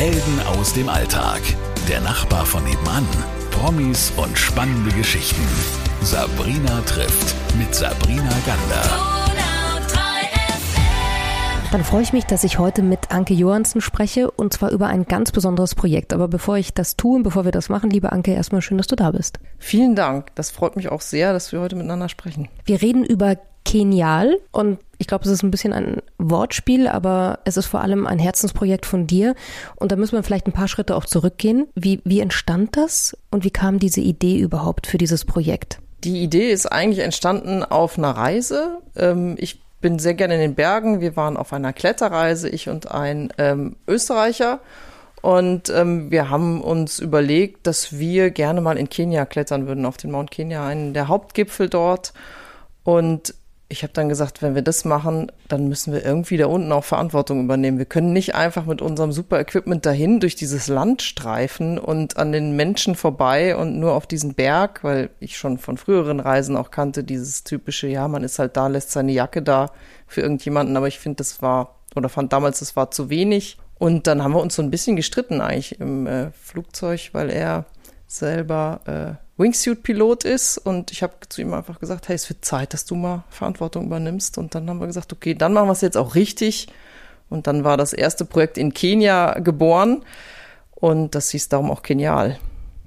Helden aus dem Alltag. Der Nachbar von nebenan. Promis und spannende Geschichten. Sabrina trifft mit Sabrina Gander. Dann freue ich mich, dass ich heute mit Anke Johansen spreche und zwar über ein ganz besonderes Projekt. Aber bevor ich das tue und bevor wir das machen, liebe Anke, erstmal schön, dass du da bist. Vielen Dank. Das freut mich auch sehr, dass wir heute miteinander sprechen. Wir reden über Kenial und ich glaube, es ist ein bisschen ein Wortspiel, aber es ist vor allem ein Herzensprojekt von dir. Und da müssen wir vielleicht ein paar Schritte auch zurückgehen. Wie, wie entstand das und wie kam diese Idee überhaupt für dieses Projekt? Die Idee ist eigentlich entstanden auf einer Reise. Ähm, ich bin sehr gerne in den Bergen. Wir waren auf einer Kletterreise, ich und ein ähm, Österreicher. Und ähm, wir haben uns überlegt, dass wir gerne mal in Kenia klettern würden, auf den Mount Kenya, einen der Hauptgipfel dort. Und ich habe dann gesagt, wenn wir das machen, dann müssen wir irgendwie da unten auch Verantwortung übernehmen. Wir können nicht einfach mit unserem super Equipment dahin durch dieses Land streifen und an den Menschen vorbei und nur auf diesen Berg, weil ich schon von früheren Reisen auch kannte, dieses typische, ja, man ist halt da, lässt seine Jacke da für irgendjemanden, aber ich finde, das war, oder fand damals, das war zu wenig. Und dann haben wir uns so ein bisschen gestritten eigentlich im äh, Flugzeug, weil er selber äh, Wingsuit-Pilot ist und ich habe zu ihm einfach gesagt, hey, es wird Zeit, dass du mal Verantwortung übernimmst. Und dann haben wir gesagt, okay, dann machen wir es jetzt auch richtig. Und dann war das erste Projekt in Kenia geboren und das hieß darum auch genial,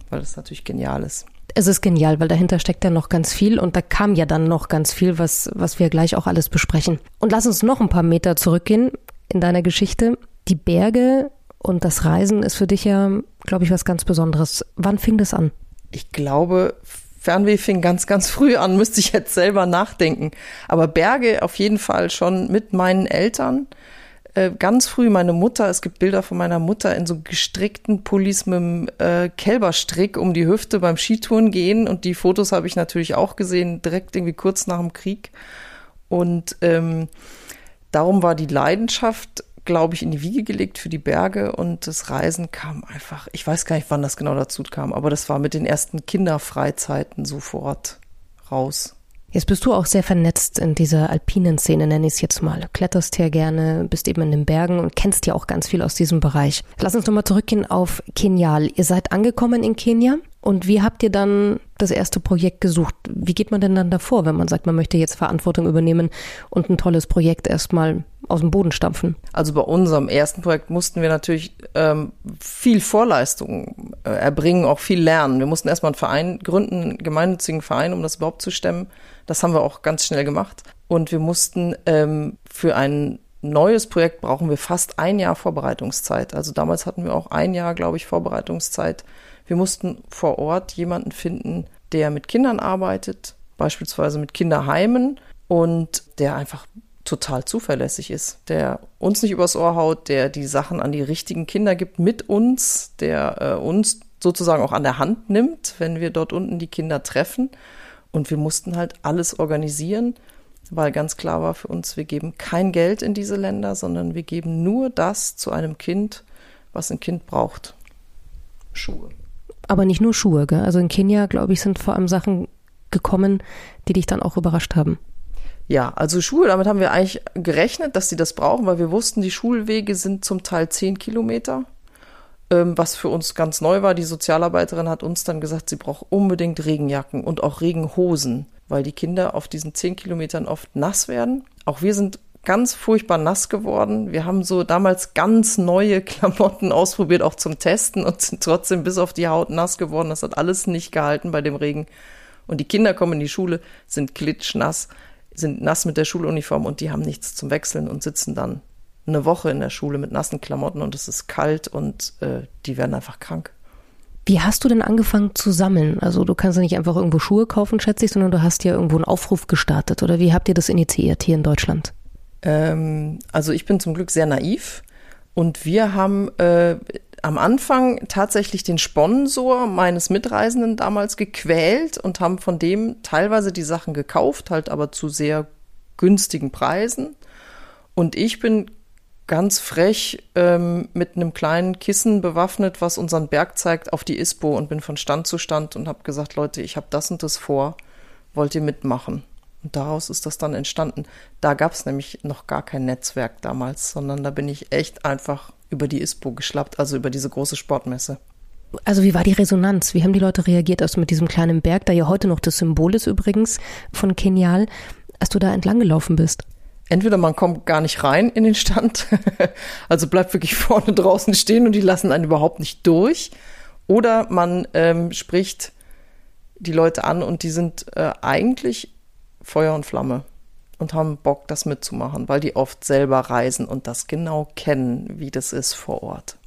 weil es natürlich genial ist. Es ist genial, weil dahinter steckt ja noch ganz viel und da kam ja dann noch ganz viel, was, was wir gleich auch alles besprechen. Und lass uns noch ein paar Meter zurückgehen in deiner Geschichte. Die Berge und das Reisen ist für dich ja, glaube ich, was ganz Besonderes. Wann fing das an? Ich glaube, Fernweh fing ganz, ganz früh an, müsste ich jetzt selber nachdenken. Aber Berge auf jeden Fall schon mit meinen Eltern. Äh, ganz früh meine Mutter, es gibt Bilder von meiner Mutter in so gestrickten Pullis mit einem äh, Kälberstrick um die Hüfte beim Skitouren gehen. Und die Fotos habe ich natürlich auch gesehen, direkt irgendwie kurz nach dem Krieg. Und ähm, darum war die Leidenschaft glaube ich, in die Wiege gelegt für die Berge und das Reisen kam einfach, ich weiß gar nicht, wann das genau dazu kam, aber das war mit den ersten Kinderfreizeiten sofort raus. Jetzt bist du auch sehr vernetzt in dieser alpinen Szene, nenne ich es jetzt mal. Kletterst ja gerne, bist eben in den Bergen und kennst ja auch ganz viel aus diesem Bereich. Lass uns nochmal zurückgehen auf Kenial. Ihr seid angekommen in Kenia und wie habt ihr dann das erste Projekt gesucht? Wie geht man denn dann davor, wenn man sagt, man möchte jetzt Verantwortung übernehmen und ein tolles Projekt erstmal aus dem Boden stampfen? Also bei unserem ersten Projekt mussten wir natürlich ähm, viel Vorleistung äh, erbringen, auch viel lernen. Wir mussten erstmal einen Verein gründen, einen gemeinnützigen Verein, um das überhaupt zu stemmen. Das haben wir auch ganz schnell gemacht. Und wir mussten ähm, für ein neues Projekt brauchen wir fast ein Jahr Vorbereitungszeit. Also damals hatten wir auch ein Jahr, glaube ich, Vorbereitungszeit wir mussten vor Ort jemanden finden, der mit Kindern arbeitet, beispielsweise mit Kinderheimen und der einfach total zuverlässig ist, der uns nicht übers Ohr haut, der die Sachen an die richtigen Kinder gibt mit uns, der äh, uns sozusagen auch an der Hand nimmt, wenn wir dort unten die Kinder treffen. Und wir mussten halt alles organisieren, weil ganz klar war für uns, wir geben kein Geld in diese Länder, sondern wir geben nur das zu einem Kind, was ein Kind braucht. Schuhe. Aber nicht nur Schuhe, gell? Also in Kenia, glaube ich, sind vor allem Sachen gekommen, die dich dann auch überrascht haben. Ja, also Schuhe, damit haben wir eigentlich gerechnet, dass sie das brauchen, weil wir wussten, die Schulwege sind zum Teil zehn Kilometer. Ähm, was für uns ganz neu war, die Sozialarbeiterin hat uns dann gesagt, sie braucht unbedingt Regenjacken und auch Regenhosen, weil die Kinder auf diesen zehn Kilometern oft nass werden. Auch wir sind ganz furchtbar nass geworden. Wir haben so damals ganz neue Klamotten ausprobiert, auch zum Testen und sind trotzdem bis auf die Haut nass geworden. Das hat alles nicht gehalten bei dem Regen. Und die Kinder kommen in die Schule, sind klitschnass, sind nass mit der Schuluniform und die haben nichts zum Wechseln und sitzen dann eine Woche in der Schule mit nassen Klamotten und es ist kalt und äh, die werden einfach krank. Wie hast du denn angefangen zu sammeln? Also du kannst ja nicht einfach irgendwo Schuhe kaufen, schätze ich, sondern du hast ja irgendwo einen Aufruf gestartet. Oder wie habt ihr das initiiert hier in Deutschland? Ähm, also ich bin zum Glück sehr naiv und wir haben äh, am Anfang tatsächlich den Sponsor meines Mitreisenden damals gequält und haben von dem teilweise die Sachen gekauft, halt aber zu sehr günstigen Preisen. Und ich bin ganz frech ähm, mit einem kleinen Kissen bewaffnet, was unseren Berg zeigt, auf die ISPO und bin von Stand zu Stand und habe gesagt, Leute, ich habe das und das vor, wollt ihr mitmachen? Und daraus ist das dann entstanden. Da gab es nämlich noch gar kein Netzwerk damals, sondern da bin ich echt einfach über die ISPO geschlappt, also über diese große Sportmesse. Also wie war die Resonanz? Wie haben die Leute reagiert, als du mit diesem kleinen Berg, der ja heute noch das Symbol ist übrigens von Kenial, als du da entlang gelaufen bist? Entweder man kommt gar nicht rein in den Stand, also bleibt wirklich vorne draußen stehen und die lassen einen überhaupt nicht durch, oder man ähm, spricht die Leute an und die sind äh, eigentlich Feuer und Flamme und haben Bock, das mitzumachen, weil die oft selber reisen und das genau kennen, wie das ist vor Ort.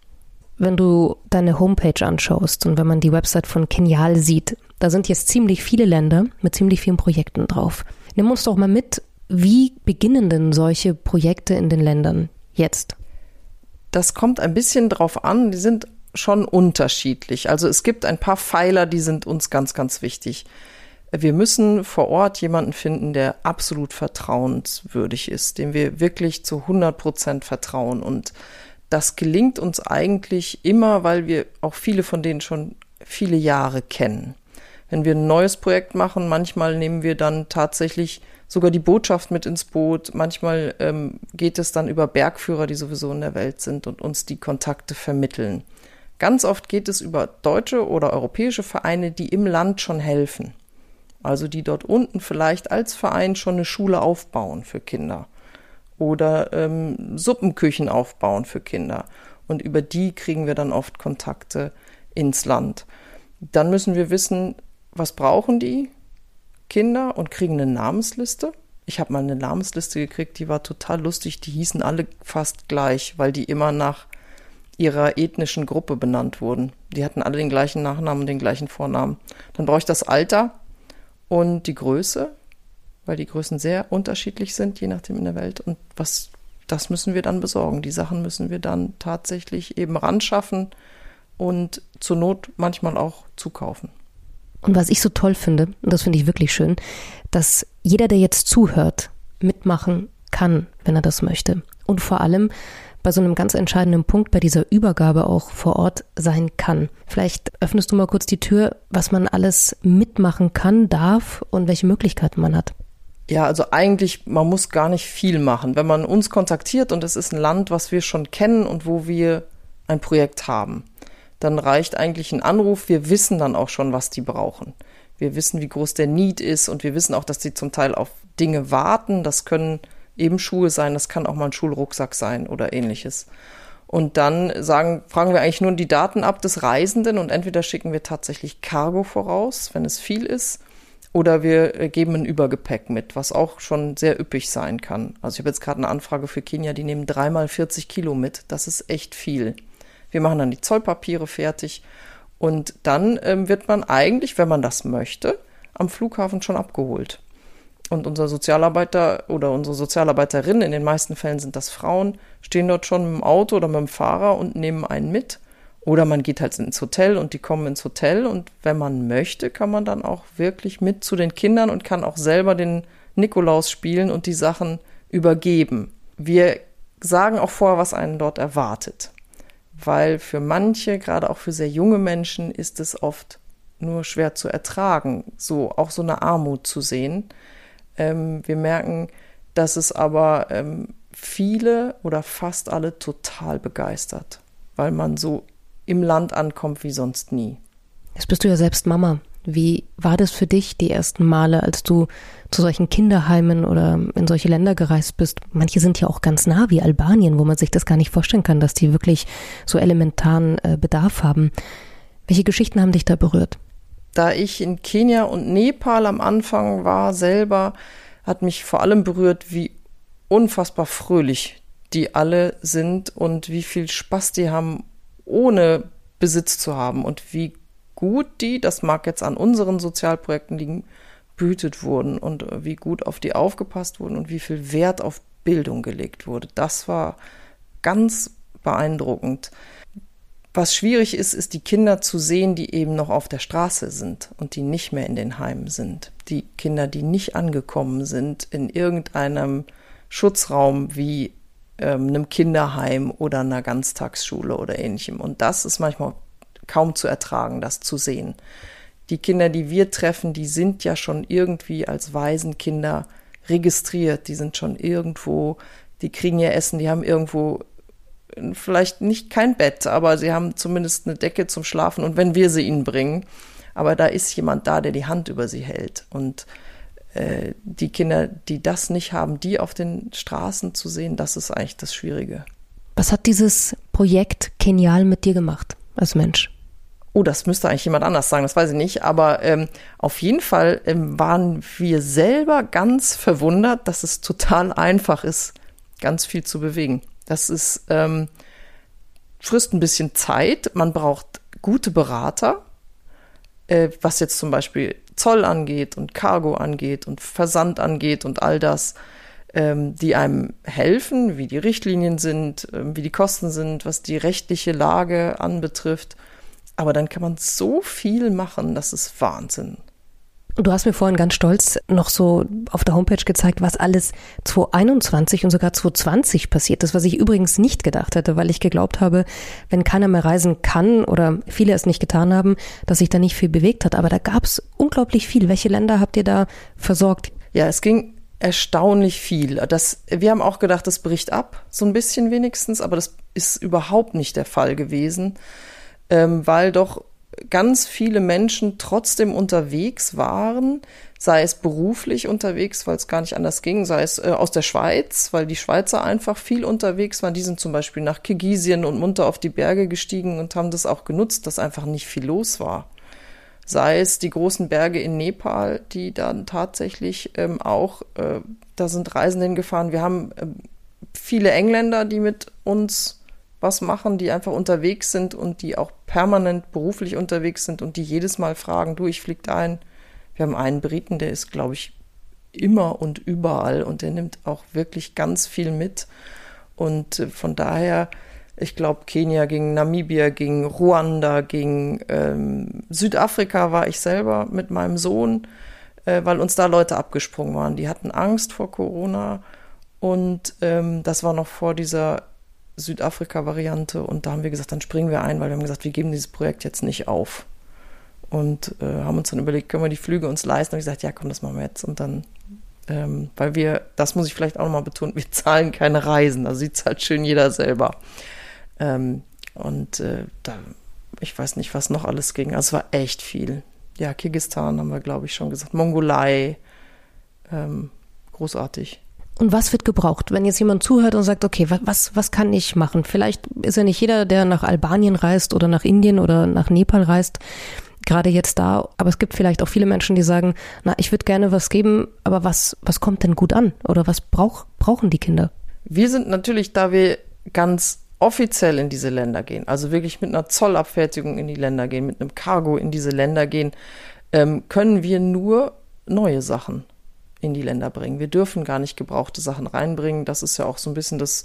Wenn du deine Homepage anschaust und wenn man die Website von Kenial sieht, da sind jetzt ziemlich viele Länder mit ziemlich vielen Projekten drauf. Nimm uns doch mal mit, wie beginnen denn solche Projekte in den Ländern jetzt? Das kommt ein bisschen drauf an. Die sind schon unterschiedlich. Also es gibt ein paar Pfeiler, die sind uns ganz, ganz wichtig. Wir müssen vor Ort jemanden finden, der absolut vertrauenswürdig ist, dem wir wirklich zu 100 Prozent vertrauen. Und das gelingt uns eigentlich immer, weil wir auch viele von denen schon viele Jahre kennen. Wenn wir ein neues Projekt machen, manchmal nehmen wir dann tatsächlich sogar die Botschaft mit ins Boot. Manchmal ähm, geht es dann über Bergführer, die sowieso in der Welt sind und uns die Kontakte vermitteln. Ganz oft geht es über deutsche oder europäische Vereine, die im Land schon helfen. Also die dort unten vielleicht als Verein schon eine Schule aufbauen für Kinder oder ähm, Suppenküchen aufbauen für Kinder. Und über die kriegen wir dann oft Kontakte ins Land. Dann müssen wir wissen, was brauchen die Kinder und kriegen eine Namensliste. Ich habe mal eine Namensliste gekriegt, die war total lustig. Die hießen alle fast gleich, weil die immer nach ihrer ethnischen Gruppe benannt wurden. Die hatten alle den gleichen Nachnamen den gleichen Vornamen. Dann brauche ich das Alter und die Größe, weil die Größen sehr unterschiedlich sind, je nachdem in der Welt. Und was, das müssen wir dann besorgen. Die Sachen müssen wir dann tatsächlich eben ranschaffen und zur Not manchmal auch zukaufen. Und was ich so toll finde, und das finde ich wirklich schön, dass jeder, der jetzt zuhört, mitmachen kann, wenn er das möchte. Und vor allem, bei so einem ganz entscheidenden Punkt bei dieser Übergabe auch vor Ort sein kann. Vielleicht öffnest du mal kurz die Tür, was man alles mitmachen kann, darf und welche Möglichkeiten man hat. Ja, also eigentlich, man muss gar nicht viel machen. Wenn man uns kontaktiert und es ist ein Land, was wir schon kennen und wo wir ein Projekt haben, dann reicht eigentlich ein Anruf. Wir wissen dann auch schon, was die brauchen. Wir wissen, wie groß der Need ist und wir wissen auch, dass die zum Teil auf Dinge warten. Das können eben Schuhe sein, das kann auch mal ein Schulrucksack sein oder ähnliches. Und dann sagen, fragen wir eigentlich nur die Daten ab des Reisenden und entweder schicken wir tatsächlich Cargo voraus, wenn es viel ist, oder wir äh, geben ein Übergepäck mit, was auch schon sehr üppig sein kann. Also ich habe jetzt gerade eine Anfrage für Kenia, die nehmen dreimal 40 Kilo mit. Das ist echt viel. Wir machen dann die Zollpapiere fertig und dann ähm, wird man eigentlich, wenn man das möchte, am Flughafen schon abgeholt. Und unser Sozialarbeiter oder unsere Sozialarbeiterin, in den meisten Fällen sind das Frauen, stehen dort schon mit dem Auto oder mit dem Fahrer und nehmen einen mit. Oder man geht halt ins Hotel und die kommen ins Hotel und wenn man möchte, kann man dann auch wirklich mit zu den Kindern und kann auch selber den Nikolaus spielen und die Sachen übergeben. Wir sagen auch vorher, was einen dort erwartet. Weil für manche, gerade auch für sehr junge Menschen, ist es oft nur schwer zu ertragen, so auch so eine Armut zu sehen. Ähm, wir merken, dass es aber ähm, viele oder fast alle total begeistert, weil man so im Land ankommt wie sonst nie. Jetzt bist du ja selbst Mama. Wie war das für dich die ersten Male, als du zu solchen Kinderheimen oder in solche Länder gereist bist? Manche sind ja auch ganz nah wie Albanien, wo man sich das gar nicht vorstellen kann, dass die wirklich so elementaren äh, Bedarf haben. Welche Geschichten haben dich da berührt? Da ich in Kenia und Nepal am Anfang war selber, hat mich vor allem berührt, wie unfassbar fröhlich die alle sind und wie viel Spaß die haben, ohne Besitz zu haben und wie gut die, das mag jetzt an unseren Sozialprojekten liegen, behütet wurden und wie gut auf die aufgepasst wurden und wie viel Wert auf Bildung gelegt wurde. Das war ganz beeindruckend. Was schwierig ist, ist die Kinder zu sehen, die eben noch auf der Straße sind und die nicht mehr in den Heimen sind. Die Kinder, die nicht angekommen sind in irgendeinem Schutzraum wie ähm, einem Kinderheim oder einer Ganztagsschule oder ähnlichem. Und das ist manchmal kaum zu ertragen, das zu sehen. Die Kinder, die wir treffen, die sind ja schon irgendwie als Waisenkinder registriert. Die sind schon irgendwo, die kriegen ihr Essen, die haben irgendwo vielleicht nicht kein Bett, aber sie haben zumindest eine Decke zum Schlafen und wenn wir sie ihnen bringen, aber da ist jemand da, der die Hand über sie hält und äh, die Kinder, die das nicht haben, die auf den Straßen zu sehen, das ist eigentlich das Schwierige. Was hat dieses Projekt Genial mit dir gemacht als Mensch? Oh, das müsste eigentlich jemand anders sagen, das weiß ich nicht. Aber ähm, auf jeden Fall ähm, waren wir selber ganz verwundert, dass es total einfach ist, ganz viel zu bewegen. Das ist ähm, frisst ein bisschen Zeit. Man braucht gute Berater, äh, was jetzt zum Beispiel Zoll angeht und Cargo angeht und Versand angeht und all das, ähm, die einem helfen, wie die Richtlinien sind, ähm, wie die Kosten sind, was die rechtliche Lage anbetrifft. Aber dann kann man so viel machen, das ist Wahnsinn. Du hast mir vorhin ganz stolz noch so auf der Homepage gezeigt, was alles 2021 und sogar 2020 passiert ist, was ich übrigens nicht gedacht hätte, weil ich geglaubt habe, wenn keiner mehr reisen kann oder viele es nicht getan haben, dass sich da nicht viel bewegt hat. Aber da gab es unglaublich viel. Welche Länder habt ihr da versorgt? Ja, es ging erstaunlich viel. Das, wir haben auch gedacht, das bricht ab, so ein bisschen wenigstens, aber das ist überhaupt nicht der Fall gewesen, ähm, weil doch ganz viele Menschen trotzdem unterwegs waren, sei es beruflich unterwegs, weil es gar nicht anders ging, sei es äh, aus der Schweiz, weil die Schweizer einfach viel unterwegs waren. Die sind zum Beispiel nach Kirgisien und munter auf die Berge gestiegen und haben das auch genutzt, dass einfach nicht viel los war. Sei es die großen Berge in Nepal, die dann tatsächlich ähm, auch, äh, da sind Reisende hingefahren. Wir haben äh, viele Engländer, die mit uns was machen, die einfach unterwegs sind und die auch permanent beruflich unterwegs sind und die jedes Mal fragen, du, ich flieg da ein. Wir haben einen Briten, der ist, glaube ich, immer und überall und der nimmt auch wirklich ganz viel mit. Und äh, von daher, ich glaube, Kenia ging, Namibia ging, Ruanda ging, ähm, Südafrika war ich selber mit meinem Sohn, äh, weil uns da Leute abgesprungen waren. Die hatten Angst vor Corona und ähm, das war noch vor dieser Südafrika-Variante und da haben wir gesagt, dann springen wir ein, weil wir haben gesagt, wir geben dieses Projekt jetzt nicht auf. Und äh, haben uns dann überlegt, können wir die Flüge uns leisten? Und ich gesagt, ja, komm, das machen wir jetzt. Und dann, ähm, weil wir, das muss ich vielleicht auch nochmal betonen, wir zahlen keine Reisen. Also sie zahlt schön jeder selber. Ähm, und äh, da, ich weiß nicht, was noch alles ging. Also es war echt viel. Ja, Kirgistan haben wir, glaube ich, schon gesagt. Mongolei. Ähm, großartig. Und was wird gebraucht? Wenn jetzt jemand zuhört und sagt, okay, was, was kann ich machen? Vielleicht ist ja nicht jeder, der nach Albanien reist oder nach Indien oder nach Nepal reist, gerade jetzt da, aber es gibt vielleicht auch viele Menschen, die sagen, na, ich würde gerne was geben, aber was, was kommt denn gut an? Oder was brauch, brauchen die Kinder? Wir sind natürlich, da wir ganz offiziell in diese Länder gehen, also wirklich mit einer Zollabfertigung in die Länder gehen, mit einem Cargo in diese Länder gehen, ähm, können wir nur neue Sachen in die Länder bringen. Wir dürfen gar nicht gebrauchte Sachen reinbringen. Das ist ja auch so ein bisschen das,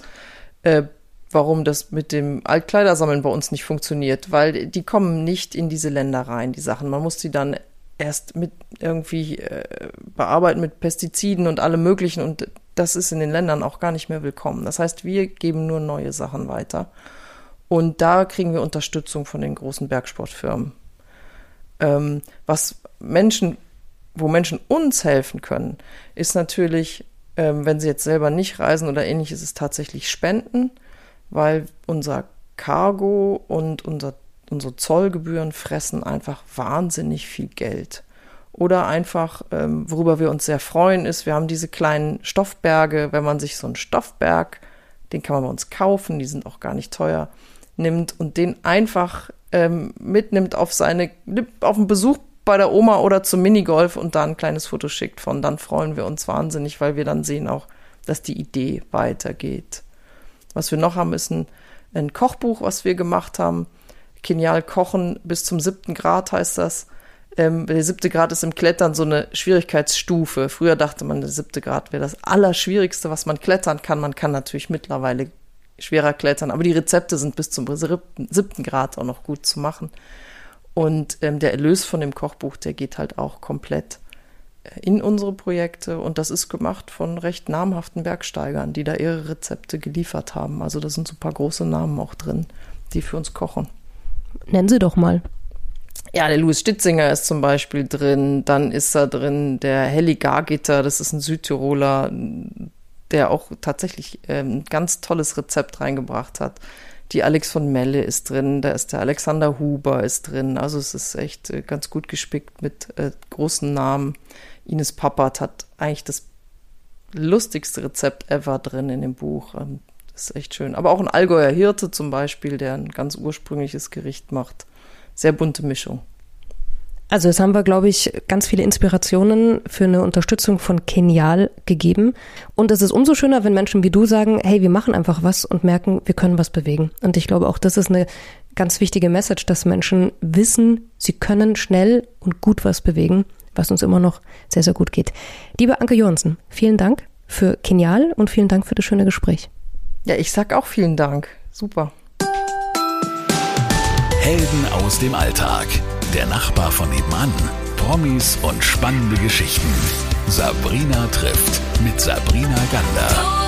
äh, warum das mit dem Altkleidersammeln bei uns nicht funktioniert, weil die kommen nicht in diese Länder rein, die Sachen. Man muss die dann erst mit irgendwie äh, bearbeiten mit Pestiziden und allem möglichen und das ist in den Ländern auch gar nicht mehr willkommen. Das heißt, wir geben nur neue Sachen weiter. Und da kriegen wir Unterstützung von den großen Bergsportfirmen. Ähm, was Menschen wo Menschen uns helfen können, ist natürlich, ähm, wenn sie jetzt selber nicht reisen oder ähnliches, ist tatsächlich Spenden, weil unser Cargo und unser, unsere Zollgebühren fressen einfach wahnsinnig viel Geld. Oder einfach, ähm, worüber wir uns sehr freuen, ist, wir haben diese kleinen Stoffberge, wenn man sich so einen Stoffberg, den kann man bei uns kaufen, die sind auch gar nicht teuer, nimmt und den einfach ähm, mitnimmt auf seine, auf einen Besuch bei der Oma oder zum Minigolf und da ein kleines Foto schickt von, dann freuen wir uns wahnsinnig, weil wir dann sehen auch, dass die Idee weitergeht. Was wir noch haben, ist ein, ein Kochbuch, was wir gemacht haben. Genial kochen bis zum siebten Grad heißt das. Ähm, der siebte Grad ist im Klettern so eine Schwierigkeitsstufe. Früher dachte man, der siebte Grad wäre das Allerschwierigste, was man klettern kann. Man kann natürlich mittlerweile schwerer klettern, aber die Rezepte sind bis zum siebten Grad auch noch gut zu machen. Und ähm, der Erlös von dem Kochbuch, der geht halt auch komplett äh, in unsere Projekte und das ist gemacht von recht namhaften Bergsteigern, die da ihre Rezepte geliefert haben. Also da sind so ein paar große Namen auch drin, die für uns kochen. Nennen Sie doch mal. Ja, der Louis Stitzinger ist zum Beispiel drin, dann ist da drin der Helly Gargitter, das ist ein Südtiroler, der auch tatsächlich ähm, ein ganz tolles Rezept reingebracht hat. Die Alex von Melle ist drin, da ist der Alexander Huber ist drin. Also es ist echt äh, ganz gut gespickt mit äh, großen Namen. Ines Pappert hat eigentlich das lustigste Rezept ever drin in dem Buch. Ähm, das ist echt schön. Aber auch ein Allgäuer Hirte zum Beispiel, der ein ganz ursprüngliches Gericht macht. Sehr bunte Mischung. Also es haben wir, glaube ich, ganz viele Inspirationen für eine Unterstützung von Kenial gegeben. Und es ist umso schöner, wenn Menschen wie du sagen, hey, wir machen einfach was und merken, wir können was bewegen. Und ich glaube auch, das ist eine ganz wichtige Message, dass Menschen wissen, sie können schnell und gut was bewegen, was uns immer noch sehr, sehr gut geht. Liebe Anke Johansen, vielen Dank für Kenial und vielen Dank für das schöne Gespräch. Ja, ich sag auch vielen Dank. Super. Helden aus dem Alltag. Der Nachbar von nebenan. Promis und spannende Geschichten. Sabrina trifft mit Sabrina Gander.